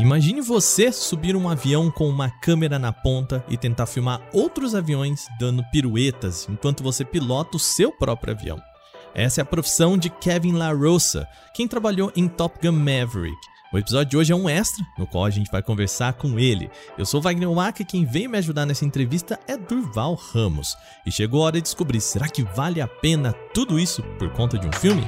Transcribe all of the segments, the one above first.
Imagine você subir um avião com uma câmera na ponta e tentar filmar outros aviões dando piruetas enquanto você pilota o seu próprio avião. Essa é a profissão de Kevin LaRosa, quem trabalhou em Top Gun Maverick. O episódio de hoje é um extra, no qual a gente vai conversar com ele. Eu sou Wagner Waka e quem veio me ajudar nessa entrevista é Durval Ramos. E chegou a hora de descobrir, será que vale a pena tudo isso por conta de um filme?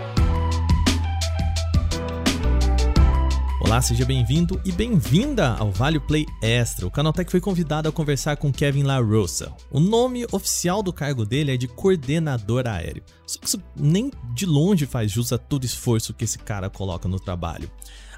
Olá, seja bem-vindo e bem-vinda ao Vale Play Extra. O Canaltech foi convidado a conversar com Kevin LaRosa. O nome oficial do cargo dele é de coordenador aéreo. Só que isso nem de longe faz jus a todo esforço que esse cara coloca no trabalho.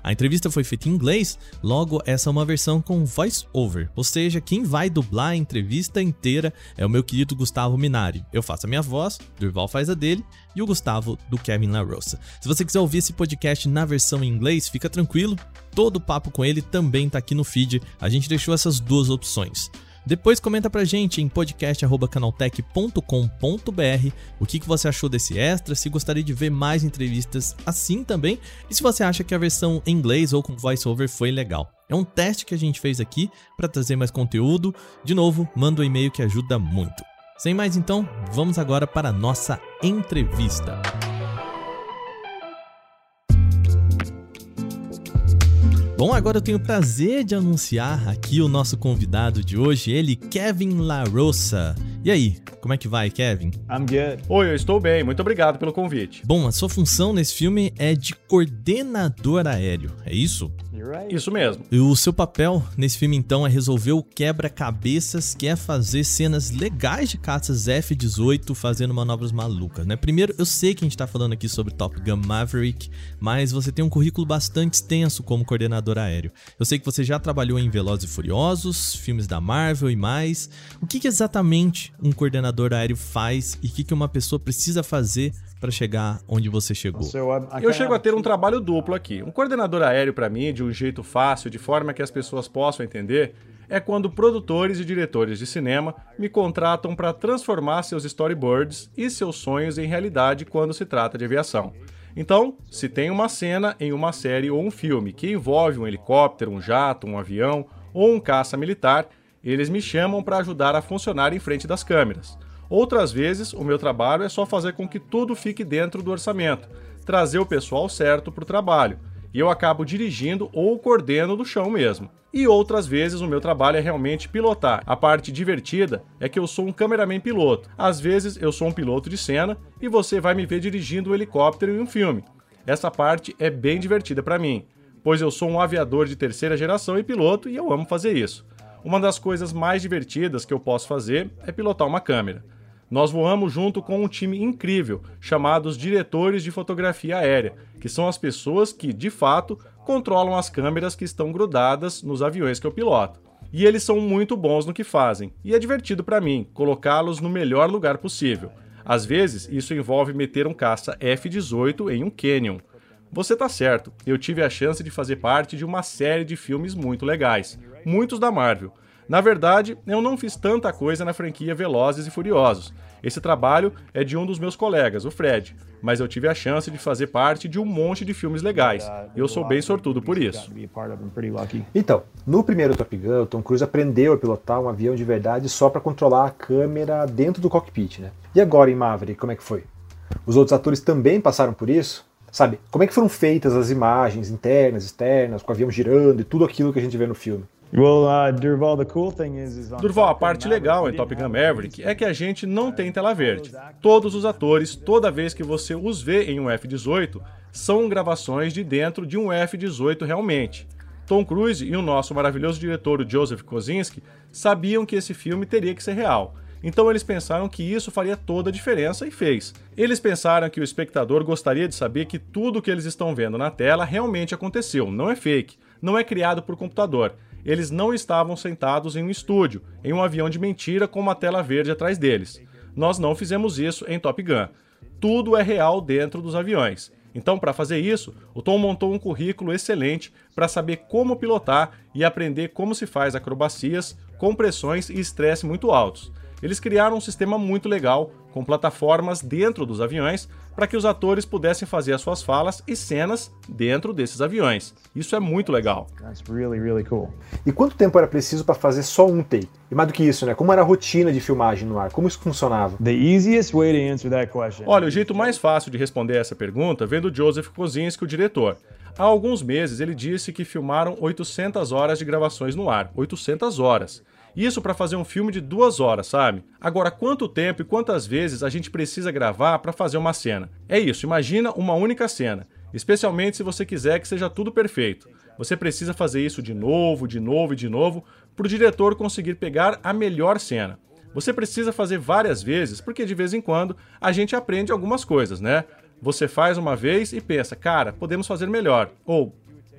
A entrevista foi feita em inglês, logo essa é uma versão com voice over, ou seja, quem vai dublar a entrevista inteira é o meu querido Gustavo Minari. Eu faço a minha voz, Durval faz a dele e o Gustavo do Kevin LaRosa. Se você quiser ouvir esse podcast na versão em inglês, fica tranquilo, todo o papo com ele também tá aqui no feed. A gente deixou essas duas opções. Depois comenta pra gente em podcast.canaltech.com.br o que, que você achou desse extra, se gostaria de ver mais entrevistas assim também, e se você acha que a versão em inglês ou com voiceover foi legal. É um teste que a gente fez aqui para trazer mais conteúdo. De novo, manda um e-mail que ajuda muito. Sem mais então, vamos agora para a nossa entrevista. Bom, agora eu tenho o prazer de anunciar aqui o nosso convidado de hoje, ele, Kevin LaRosa. E aí, como é que vai, Kevin? I'm good. Oi, eu estou bem. Muito obrigado pelo convite. Bom, a sua função nesse filme é de coordenador aéreo, é isso? Isso mesmo. E o seu papel nesse filme, então, é resolver o quebra-cabeças, que é fazer cenas legais de caças F-18 fazendo manobras malucas, né? Primeiro, eu sei que a gente tá falando aqui sobre Top Gun Maverick, mas você tem um currículo bastante extenso como coordenador aéreo. Eu sei que você já trabalhou em Velozes e Furiosos, filmes da Marvel e mais. O que, que exatamente um coordenador aéreo faz e o que, que uma pessoa precisa fazer para chegar onde você chegou? Eu chego a ter um trabalho duplo aqui. Um coordenador aéreo para mim, de um jeito fácil, de forma que as pessoas possam entender, é quando produtores e diretores de cinema me contratam para transformar seus storyboards e seus sonhos em realidade quando se trata de aviação. Então, se tem uma cena em uma série ou um filme que envolve um helicóptero, um jato, um avião ou um caça militar, eles me chamam para ajudar a funcionar em frente das câmeras. Outras vezes, o meu trabalho é só fazer com que tudo fique dentro do orçamento, trazer o pessoal certo para o trabalho, e eu acabo dirigindo ou coordeno do chão mesmo. E outras vezes o meu trabalho é realmente pilotar. A parte divertida é que eu sou um cameraman piloto. Às vezes eu sou um piloto de cena e você vai me ver dirigindo um helicóptero em um filme. Essa parte é bem divertida para mim, pois eu sou um aviador de terceira geração e piloto e eu amo fazer isso. Uma das coisas mais divertidas que eu posso fazer é pilotar uma câmera. Nós voamos junto com um time incrível, chamados diretores de fotografia aérea, que são as pessoas que, de fato, controlam as câmeras que estão grudadas nos aviões que eu piloto. E eles são muito bons no que fazem, e é divertido para mim colocá-los no melhor lugar possível. Às vezes, isso envolve meter um caça F-18 em um canyon. Você tá certo, eu tive a chance de fazer parte de uma série de filmes muito legais, muitos da Marvel na verdade, eu não fiz tanta coisa na franquia Velozes e Furiosos. Esse trabalho é de um dos meus colegas, o Fred, mas eu tive a chance de fazer parte de um monte de filmes legais. E eu sou bem sortudo por isso. Então, no primeiro Top Gun, o Tom Cruise aprendeu a pilotar um avião de verdade só para controlar a câmera dentro do cockpit, né? E agora em Maverick, como é que foi? Os outros atores também passaram por isso? Sabe, como é que foram feitas as imagens internas, externas, com o avião girando e tudo aquilo que a gente vê no filme? Uh, Durval, a parte legal em Top Gun Maverick é que a gente não tem tela verde. Todos os atores, toda vez que você os vê em um F-18, são gravações de dentro de um F-18 realmente. Tom Cruise e o nosso maravilhoso diretor Joseph Kosinski sabiam que esse filme teria que ser real. Então eles pensaram que isso faria toda a diferença e fez. Eles pensaram que o espectador gostaria de saber que tudo o que eles estão vendo na tela realmente aconteceu, não é fake, não é criado por computador eles não estavam sentados em um estúdio, em um avião de mentira com uma tela verde atrás deles. Nós não fizemos isso em Top Gun. Tudo é real dentro dos aviões. Então, para fazer isso, o Tom montou um currículo excelente para saber como pilotar e aprender como se faz acrobacias, compressões e estresse muito altos. Eles criaram um sistema muito legal, com plataformas dentro dos aviões, para que os atores pudessem fazer as suas falas e cenas dentro desses aviões. Isso é muito legal. Really, really cool. E quanto tempo era preciso para fazer só um take? E mais do que isso, né? Como era a rotina de filmagem no ar? Como isso funcionava? Olha, o jeito mais fácil de responder essa pergunta vem do Joseph Kosinski, o diretor. Há alguns meses ele disse que filmaram 800 horas de gravações no ar. 800 horas. Isso para fazer um filme de duas horas, sabe? Agora, quanto tempo e quantas vezes a gente precisa gravar para fazer uma cena? É isso, imagina uma única cena, especialmente se você quiser que seja tudo perfeito. Você precisa fazer isso de novo, de novo e de novo para o diretor conseguir pegar a melhor cena. Você precisa fazer várias vezes, porque de vez em quando a gente aprende algumas coisas, né? Você faz uma vez e pensa, cara, podemos fazer melhor. Ou,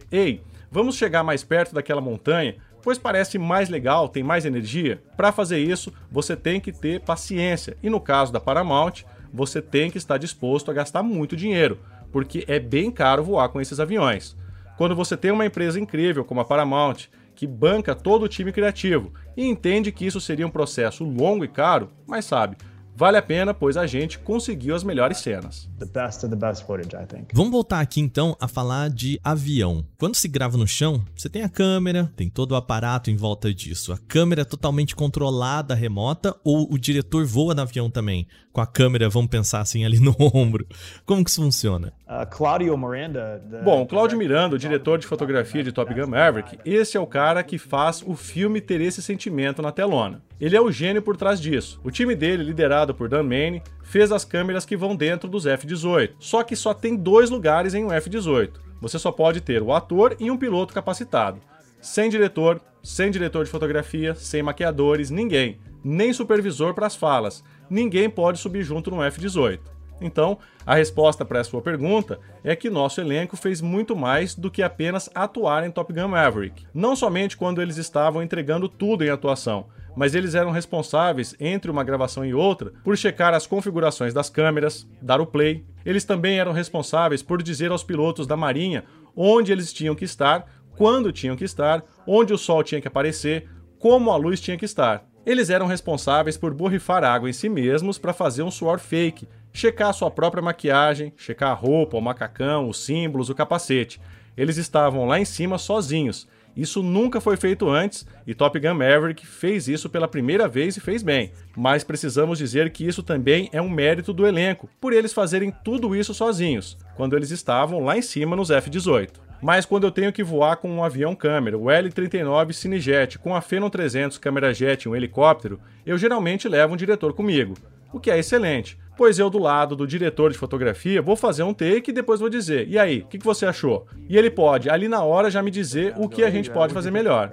ei, vamos chegar mais perto daquela montanha pois parece mais legal, tem mais energia. Para fazer isso, você tem que ter paciência. E no caso da Paramount, você tem que estar disposto a gastar muito dinheiro, porque é bem caro voar com esses aviões. Quando você tem uma empresa incrível como a Paramount, que banca todo o time criativo e entende que isso seria um processo longo e caro, mas sabe, Vale a pena, pois a gente conseguiu as melhores cenas. Best best footage, Vamos voltar aqui então a falar de avião. Quando se grava no chão, você tem a câmera, tem todo o aparato em volta disso. A câmera é totalmente controlada, remota, ou o diretor voa no avião também? Com a câmera, vamos pensar assim, ali no ombro. Como que isso funciona? Uh, Claudio Miranda. The... Bom, o Claudio Miranda, o diretor de fotografia de Top Gun Maverick, esse é o cara que faz o filme ter esse sentimento na telona. Ele é o gênio por trás disso. O time dele, liderado por Dan Mane, fez as câmeras que vão dentro dos F-18. Só que só tem dois lugares em um F-18. Você só pode ter o ator e um piloto capacitado. Sem diretor, sem diretor de fotografia, sem maquiadores, ninguém. Nem supervisor para as falas. Ninguém pode subir junto no F-18. Então, a resposta para a sua pergunta é que nosso elenco fez muito mais do que apenas atuar em Top Gun Maverick. Não somente quando eles estavam entregando tudo em atuação, mas eles eram responsáveis, entre uma gravação e outra, por checar as configurações das câmeras, dar o play. Eles também eram responsáveis por dizer aos pilotos da Marinha onde eles tinham que estar, quando tinham que estar, onde o sol tinha que aparecer, como a luz tinha que estar. Eles eram responsáveis por borrifar água em si mesmos para fazer um suor fake, checar a sua própria maquiagem, checar a roupa, o macacão, os símbolos, o capacete. Eles estavam lá em cima sozinhos isso nunca foi feito antes e Top Gun Maverick fez isso pela primeira vez e fez bem. Mas precisamos dizer que isso também é um mérito do elenco, por eles fazerem tudo isso sozinhos, quando eles estavam lá em cima nos F-18. Mas quando eu tenho que voar com um avião câmera, o L-39 Cinejet, com a Phenom 300 câmera jet e um helicóptero, eu geralmente levo um diretor comigo, o que é excelente, pois eu, do lado do diretor de fotografia, vou fazer um take e depois vou dizer: e aí, o que, que, você achou? E ele pode, ali na hora, já me dizer o que a gente pode fazer melhor.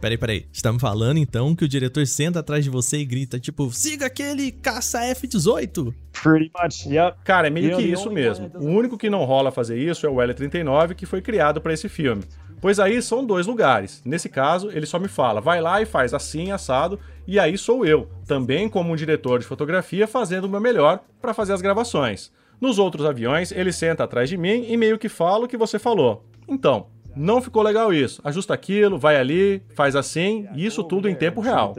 Peraí, peraí. Estamos falando então que o diretor senta atrás de você e grita, tipo, siga aquele caça F-18. Pretty much, yep. Cara, é meio que isso mesmo. O único que não rola fazer isso é o L-39, que foi criado para esse filme. Pois aí são dois lugares. Nesse caso, ele só me fala, vai lá e faz assim, assado, e aí sou eu, também como um diretor de fotografia, fazendo o meu melhor para fazer as gravações. Nos outros aviões, ele senta atrás de mim e meio que fala o que você falou. Então, não ficou legal isso. Ajusta aquilo, vai ali, faz assim, e isso tudo em tempo real.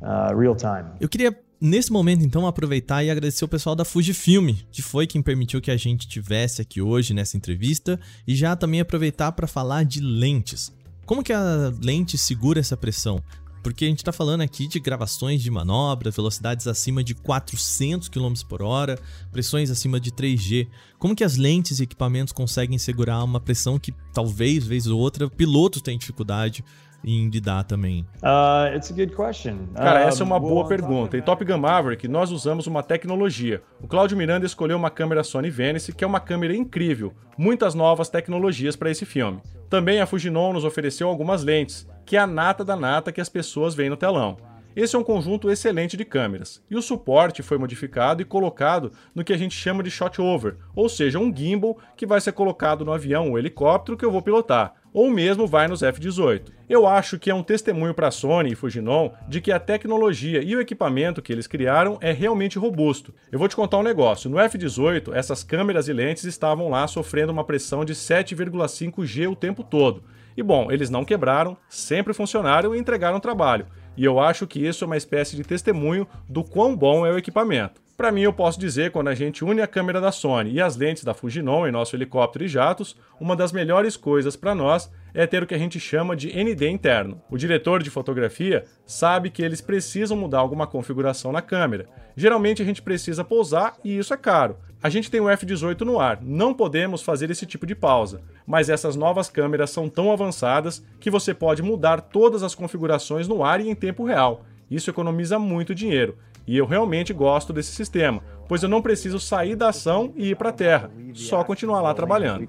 Uh, eu queria Nesse momento, então, aproveitar e agradecer o pessoal da Fujifilm, que foi quem permitiu que a gente tivesse aqui hoje nessa entrevista, e já também aproveitar para falar de lentes. Como que a lente segura essa pressão? Porque a gente está falando aqui de gravações de manobra, velocidades acima de 400 km por hora, pressões acima de 3G. Como que as lentes e equipamentos conseguem segurar uma pressão que talvez, vez ou outra, pilotos têm dificuldade em lidar também? Uh, it's a good question. Cara, essa é uma boa pergunta. Em Top Gun Maverick, nós usamos uma tecnologia. O Claudio Miranda escolheu uma câmera Sony Venice, que é uma câmera incrível. Muitas novas tecnologias para esse filme. Também a Fujinon nos ofereceu algumas lentes, que é a nata da nata que as pessoas veem no telão. Esse é um conjunto excelente de câmeras, e o suporte foi modificado e colocado no que a gente chama de shot over, ou seja, um gimbal que vai ser colocado no avião ou helicóptero que eu vou pilotar ou mesmo vai nos F-18. Eu acho que é um testemunho para a Sony e Fujinon de que a tecnologia e o equipamento que eles criaram é realmente robusto. Eu vou te contar um negócio: no F-18, essas câmeras e lentes estavam lá sofrendo uma pressão de 7,5 G o tempo todo. E bom, eles não quebraram, sempre funcionaram e entregaram trabalho. E eu acho que isso é uma espécie de testemunho do quão bom é o equipamento. Para mim, eu posso dizer, quando a gente une a câmera da Sony e as lentes da Fujinon em nosso helicóptero e jatos, uma das melhores coisas para nós é ter o que a gente chama de ND interno. O diretor de fotografia sabe que eles precisam mudar alguma configuração na câmera. Geralmente a gente precisa pousar e isso é caro. A gente tem o F18 no ar, não podemos fazer esse tipo de pausa, mas essas novas câmeras são tão avançadas que você pode mudar todas as configurações no ar e em tempo real. Isso economiza muito dinheiro. E eu realmente gosto desse sistema, pois eu não preciso sair da ação e ir para a terra, só continuar lá trabalhando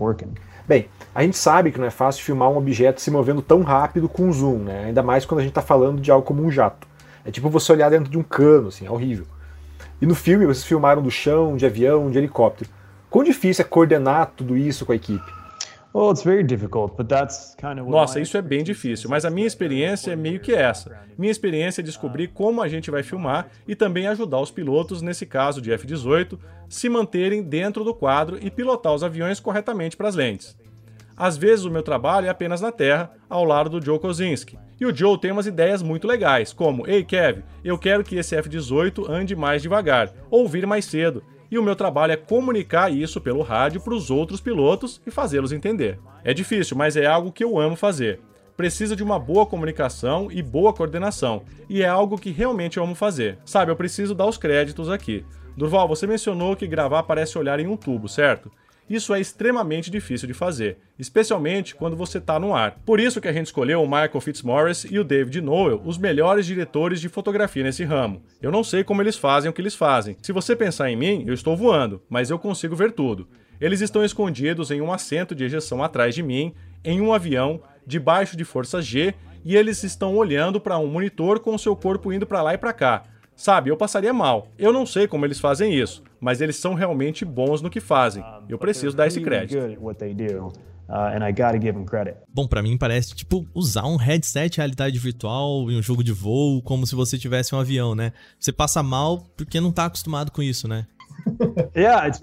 working. Bem, a gente sabe que não é fácil filmar um objeto se movendo tão rápido com zoom, né? Ainda mais quando a gente está falando de algo como um jato. É tipo você olhar dentro de um cano, assim, é horrível. E no filme vocês filmaram do chão, de avião, de helicóptero. Quão difícil é coordenar tudo isso com a equipe? Nossa, isso é bem difícil, mas a minha experiência é meio que essa. Minha experiência é descobrir como a gente vai filmar e também ajudar os pilotos, nesse caso de F-18, se manterem dentro do quadro e pilotar os aviões corretamente para as lentes. Às vezes o meu trabalho é apenas na terra, ao lado do Joe Kozinski. E o Joe tem umas ideias muito legais, como: Ei, Kev, eu quero que esse F-18 ande mais devagar, ou vir mais cedo e o meu trabalho é comunicar isso pelo rádio para os outros pilotos e fazê-los entender. É difícil, mas é algo que eu amo fazer. Precisa de uma boa comunicação e boa coordenação, e é algo que realmente eu amo fazer. Sabe, eu preciso dar os créditos aqui. Durval, você mencionou que gravar parece olhar em um tubo, certo? Isso é extremamente difícil de fazer, especialmente quando você está no ar. Por isso que a gente escolheu o Michael Fitzmaurice e o David Noel, os melhores diretores de fotografia nesse ramo. Eu não sei como eles fazem o que eles fazem. Se você pensar em mim, eu estou voando, mas eu consigo ver tudo. Eles estão escondidos em um assento de ejeção atrás de mim, em um avião, debaixo de força G, e eles estão olhando para um monitor com seu corpo indo para lá e para cá. Sabe, eu passaria mal. Eu não sei como eles fazem isso, mas eles são realmente bons no que fazem. Eu preciso dar esse crédito. Uh, Bom, para mim parece tipo usar um headset de realidade virtual em um jogo de voo, como se você tivesse um avião, né? Você passa mal porque não tá acostumado com isso, né?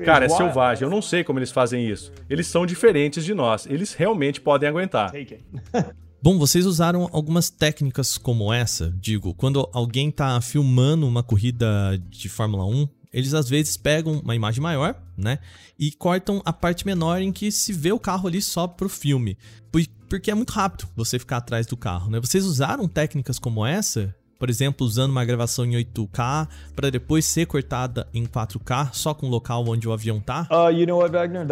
Cara, é selvagem. Eu não sei como eles fazem isso. Eles são diferentes de nós. Eles realmente podem aguentar. Bom, vocês usaram algumas técnicas como essa, digo, quando alguém está filmando uma corrida de Fórmula 1, eles às vezes pegam uma imagem maior, né, e cortam a parte menor em que se vê o carro ali só pro filme, porque é muito rápido você ficar atrás do carro, né? Vocês usaram técnicas como essa por exemplo, usando uma gravação em 8K para depois ser cortada em 4K só com o local onde o avião tá? Uh, you know what, Wagner?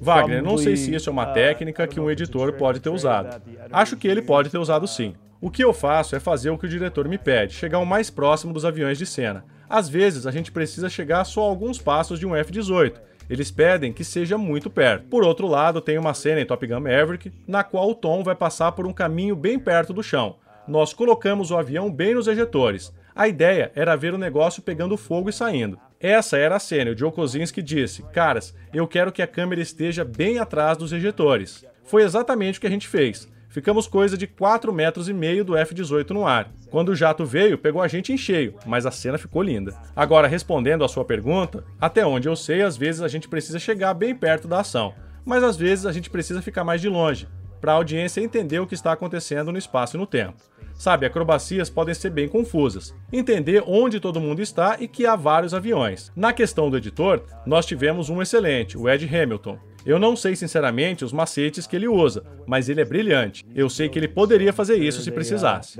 Wagner, não sei se isso é uma uh, técnica que um editor pode ter usado. Acho que ele pode ter usado sim. O que eu faço é fazer o que o diretor me pede, chegar o mais próximo dos aviões de cena. Às vezes a gente precisa chegar só a alguns passos de um F-18. Eles pedem que seja muito perto. Por outro lado, tem uma cena em Top Gun Maverick na qual o Tom vai passar por um caminho bem perto do chão nós colocamos o avião bem nos ejetores. A ideia era ver o negócio pegando fogo e saindo. Essa era a cena. O Joe Kozinski disse: Caras, eu quero que a câmera esteja bem atrás dos ejetores. Foi exatamente o que a gente fez. Ficamos coisa de 4 metros e meio do F-18 no ar. Quando o jato veio, pegou a gente em cheio, mas a cena ficou linda. Agora, respondendo à sua pergunta, até onde eu sei, às vezes a gente precisa chegar bem perto da ação, mas às vezes a gente precisa ficar mais de longe, para a audiência entender o que está acontecendo no espaço e no tempo. Sabe, acrobacias podem ser bem confusas. Entender onde todo mundo está e que há vários aviões. Na questão do editor, nós tivemos um excelente, o Ed Hamilton. Eu não sei sinceramente os macetes que ele usa, mas ele é brilhante. Eu sei que ele poderia fazer isso se precisasse.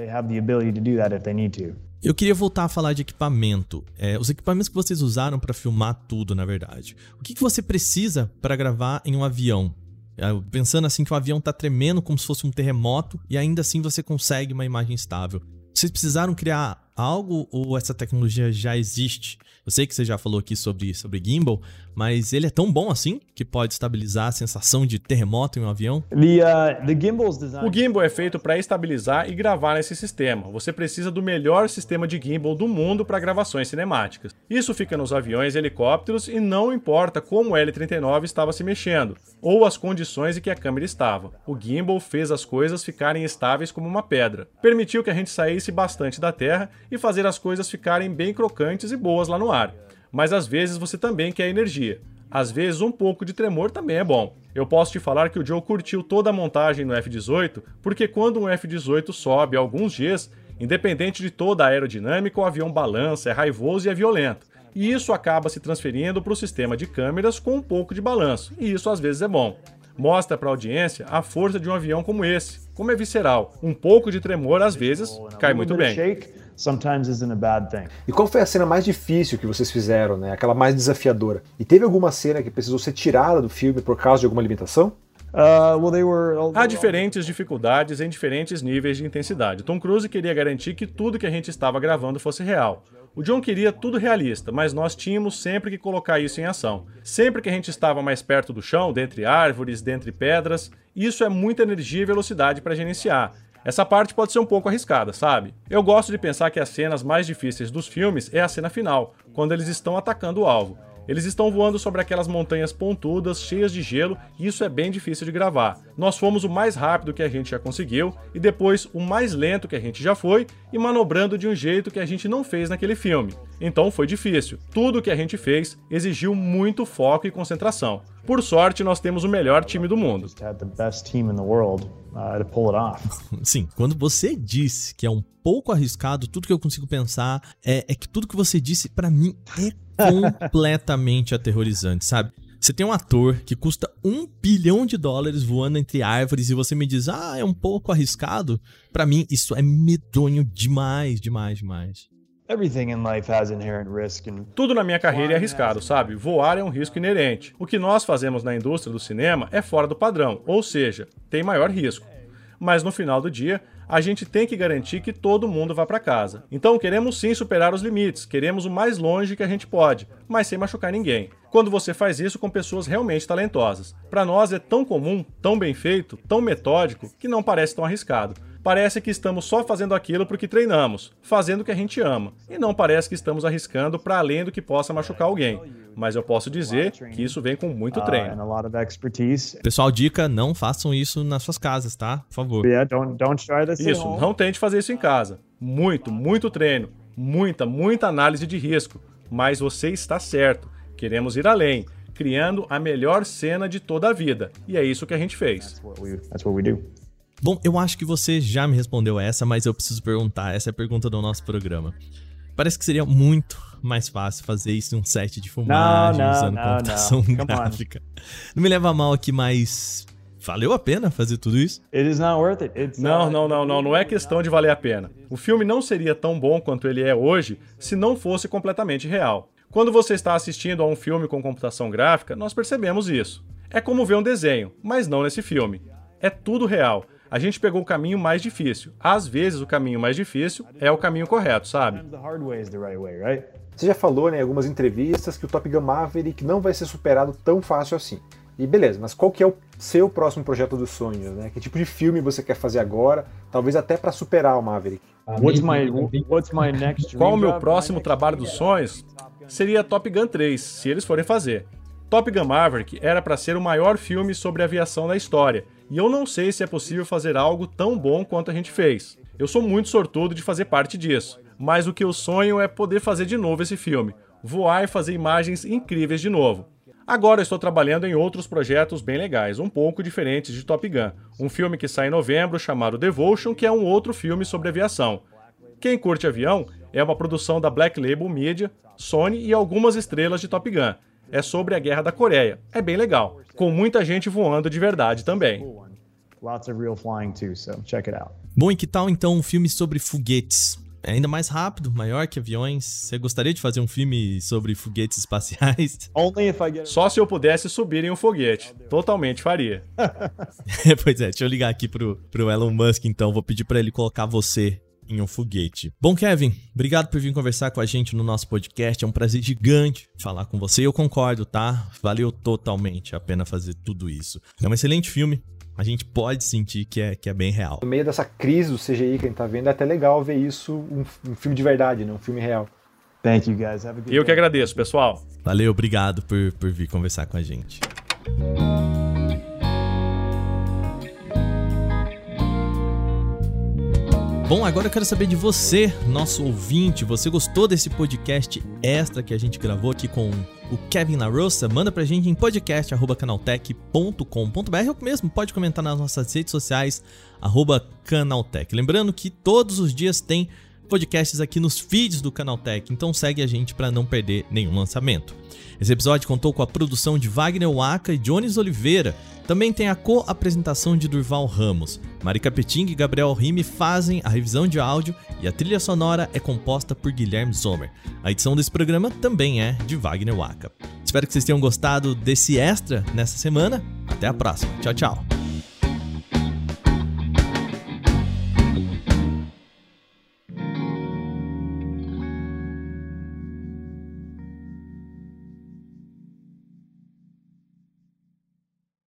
Eu queria voltar a falar de equipamento. É, os equipamentos que vocês usaram para filmar tudo, na verdade. O que, que você precisa para gravar em um avião? É, pensando assim que o avião está tremendo como se fosse um terremoto e ainda assim você consegue uma imagem estável. Vocês precisaram criar algo ou essa tecnologia já existe? Eu sei que você já falou aqui sobre, sobre gimbal, mas ele é tão bom assim que pode estabilizar a sensação de terremoto em um avião? The, uh, the o gimbal é feito para estabilizar e gravar nesse sistema. Você precisa do melhor sistema de gimbal do mundo para gravações cinemáticas. Isso fica nos aviões e helicópteros e não importa como o L-39 estava se mexendo ou as condições em que a câmera estava. O gimbal fez as coisas ficarem estáveis como uma pedra. Permitiu que a gente saísse bastante da terra e fazer as coisas ficarem bem crocantes e boas lá no ar. Mas às vezes você também quer energia. Às vezes, um pouco de tremor também é bom. Eu posso te falar que o Joe curtiu toda a montagem no F-18, porque quando um F-18 sobe alguns Gs, independente de toda a aerodinâmica, o avião balança, é raivoso e é violento. E isso acaba se transferindo para o sistema de câmeras com um pouco de balanço, e isso às vezes é bom. Mostra para a audiência a força de um avião como esse, como é visceral. Um pouco de tremor às vezes cai muito bem sometimes isn't a bad thing. E qual foi a cena mais difícil que vocês fizeram, né? Aquela mais desafiadora? E teve alguma cena que precisou ser tirada do filme por causa de alguma limitação? Uh, well, were... Há diferentes dificuldades em diferentes níveis de intensidade. Tom Cruise queria garantir que tudo que a gente estava gravando fosse real. O John queria tudo realista, mas nós tínhamos sempre que colocar isso em ação. Sempre que a gente estava mais perto do chão, dentre árvores, dentre pedras, isso é muita energia e velocidade para gerenciar. Essa parte pode ser um pouco arriscada, sabe? Eu gosto de pensar que as cenas mais difíceis dos filmes é a cena final, quando eles estão atacando o alvo. Eles estão voando sobre aquelas montanhas pontudas, cheias de gelo, e isso é bem difícil de gravar. Nós fomos o mais rápido que a gente já conseguiu, e depois o mais lento que a gente já foi, e manobrando de um jeito que a gente não fez naquele filme. Então foi difícil. Tudo que a gente fez exigiu muito foco e concentração. Por sorte, nós temos o melhor time do mundo. Uh, Sim, quando você disse que é um pouco arriscado, tudo que eu consigo pensar é, é que tudo que você disse para mim é completamente aterrorizante, sabe? Você tem um ator que custa um bilhão de dólares voando entre árvores e você me diz, ah, é um pouco arriscado. Para mim, isso é medonho demais, demais, demais. Tudo na minha carreira é arriscado, sabe? Voar é um risco inerente. O que nós fazemos na indústria do cinema é fora do padrão, ou seja, tem maior risco. Mas no final do dia, a gente tem que garantir que todo mundo vá para casa. Então queremos sim superar os limites, queremos o mais longe que a gente pode, mas sem machucar ninguém. Quando você faz isso com pessoas realmente talentosas. Para nós é tão comum, tão bem feito, tão metódico, que não parece tão arriscado. Parece que estamos só fazendo aquilo porque treinamos, fazendo o que a gente ama, e não parece que estamos arriscando para além do que possa machucar alguém. Mas eu posso dizer que isso vem com muito uh, treino. Pessoal, dica: não façam isso nas suas casas, tá? Por favor. Isso, não tente fazer isso em casa. Muito, muito treino, muita, muita análise de risco. Mas você está certo. Queremos ir além criando a melhor cena de toda a vida. E é isso que a gente fez. Bom, eu acho que você já me respondeu essa, mas eu preciso perguntar. Essa é a pergunta do nosso programa. Parece que seria muito mais fácil fazer isso em um set de filmagem, não, não, usando não, computação não. gráfica. Não me leva a mal aqui, mas valeu a pena fazer tudo isso? não, não, não, não, não é questão de valer a pena. O filme não seria tão bom quanto ele é hoje se não fosse completamente real. Quando você está assistindo a um filme com computação gráfica, nós percebemos isso. É como ver um desenho, mas não nesse filme. É tudo real a gente pegou o caminho mais difícil. Às vezes o caminho mais difícil é o caminho correto, sabe? Você já falou né, em algumas entrevistas que o Top Gun Maverick não vai ser superado tão fácil assim. E beleza, mas qual que é o seu próximo projeto dos sonhos, né? Que tipo de filme você quer fazer agora, talvez até para superar o Maverick? What's my, what's my next Qual o meu próximo trabalho dos sonhos? Seria Top Gun 3, se eles forem fazer. Top Gun Maverick era para ser o maior filme sobre aviação da história, e eu não sei se é possível fazer algo tão bom quanto a gente fez. Eu sou muito sortudo de fazer parte disso, mas o que eu sonho é poder fazer de novo esse filme, voar e fazer imagens incríveis de novo. Agora estou trabalhando em outros projetos bem legais, um pouco diferentes de Top Gun. Um filme que sai em novembro chamado Devotion, que é um outro filme sobre aviação. Quem curte avião é uma produção da Black Label Media, Sony e algumas estrelas de Top Gun é sobre a Guerra da Coreia. É bem legal, com muita gente voando de verdade também. Bom, e que tal então um filme sobre foguetes? É ainda mais rápido, maior que aviões. Você gostaria de fazer um filme sobre foguetes espaciais? Só se eu pudesse subir em um foguete. Totalmente faria. pois é, deixa eu ligar aqui pro, pro Elon Musk então. Vou pedir para ele colocar você em um foguete. Bom, Kevin, obrigado por vir conversar com a gente no nosso podcast. É um prazer gigante falar com você. Eu concordo, tá? Valeu totalmente a pena fazer tudo isso. É um excelente filme. A gente pode sentir que é, que é bem real. No meio dessa crise do CGI que a gente tá vendo, é até legal ver isso, um, um filme de verdade, né? um filme real. Thank you guys. Have a good Eu que agradeço, pessoal. Valeu, obrigado por, por vir conversar com a gente. Bom, agora eu quero saber de você, nosso ouvinte. Você gostou desse podcast extra que a gente gravou aqui com o Kevin LaRosa? Manda pra gente em podcast.canaltech.com.br ou mesmo pode comentar nas nossas redes sociais, Canaltech. Lembrando que todos os dias tem podcasts aqui nos feeds do Canaltech, então segue a gente para não perder nenhum lançamento. Esse episódio contou com a produção de Wagner Waka e Jones Oliveira. Também tem a co-apresentação de Durval Ramos. Marika Peting e Gabriel Rime fazem a revisão de áudio e a trilha sonora é composta por Guilherme Sommer. A edição desse programa também é de Wagner Waka. Espero que vocês tenham gostado desse extra nessa semana. Até a próxima. Tchau, tchau.